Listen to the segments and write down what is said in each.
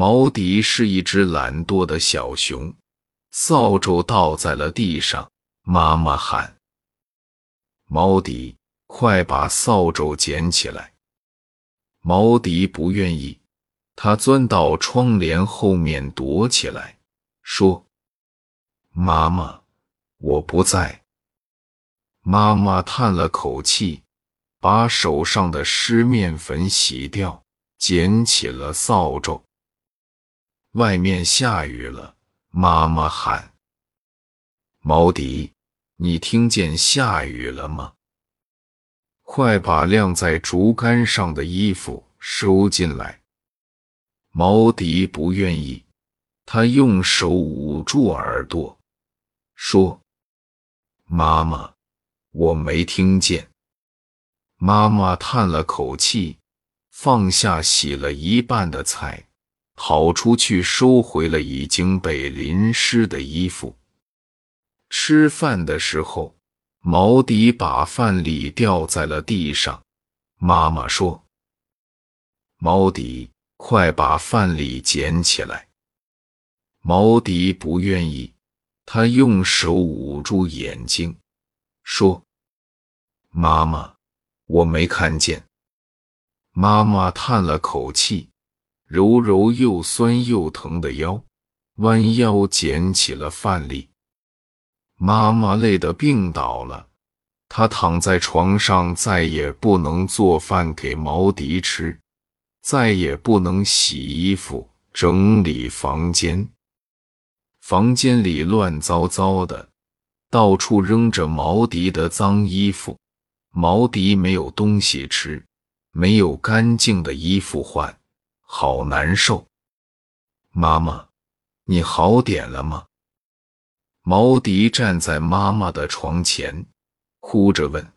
毛迪是一只懒惰的小熊，扫帚倒在了地上。妈妈喊：“毛迪，快把扫帚捡起来！”毛迪不愿意，他钻到窗帘后面躲起来，说：“妈妈，我不在。”妈妈叹了口气，把手上的湿面粉洗掉，捡起了扫帚。外面下雨了，妈妈喊：“毛迪，你听见下雨了吗？快把晾在竹竿上的衣服收进来。”毛迪不愿意，他用手捂住耳朵，说：“妈妈。”我没听见。妈妈叹了口气，放下洗了一半的菜，跑出去收回了已经被淋湿的衣服。吃饭的时候，毛迪把饭粒掉在了地上。妈妈说：“毛迪，快把饭粒捡起来。”毛迪不愿意，他用手捂住眼睛，说。妈妈，我没看见。妈妈叹了口气，揉揉又酸又疼的腰，弯腰捡起了饭粒。妈妈累得病倒了，她躺在床上，再也不能做饭给毛迪吃，再也不能洗衣服、整理房间。房间里乱糟糟的，到处扔着毛迪的脏衣服。毛迪没有东西吃，没有干净的衣服换，好难受。妈妈，你好点了吗？毛迪站在妈妈的床前，哭着问：“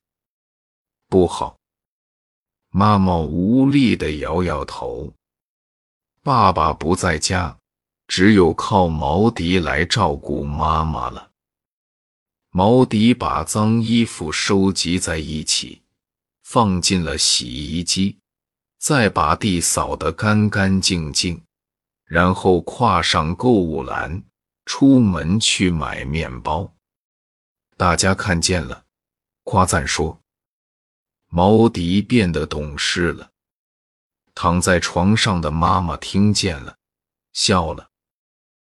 不好。”妈妈无力的摇摇头。爸爸不在家，只有靠毛迪来照顾妈妈了。毛迪把脏衣服收集在一起，放进了洗衣机，再把地扫得干干净净，然后跨上购物篮，出门去买面包。大家看见了，夸赞说：“毛迪变得懂事了。”躺在床上的妈妈听见了，笑了。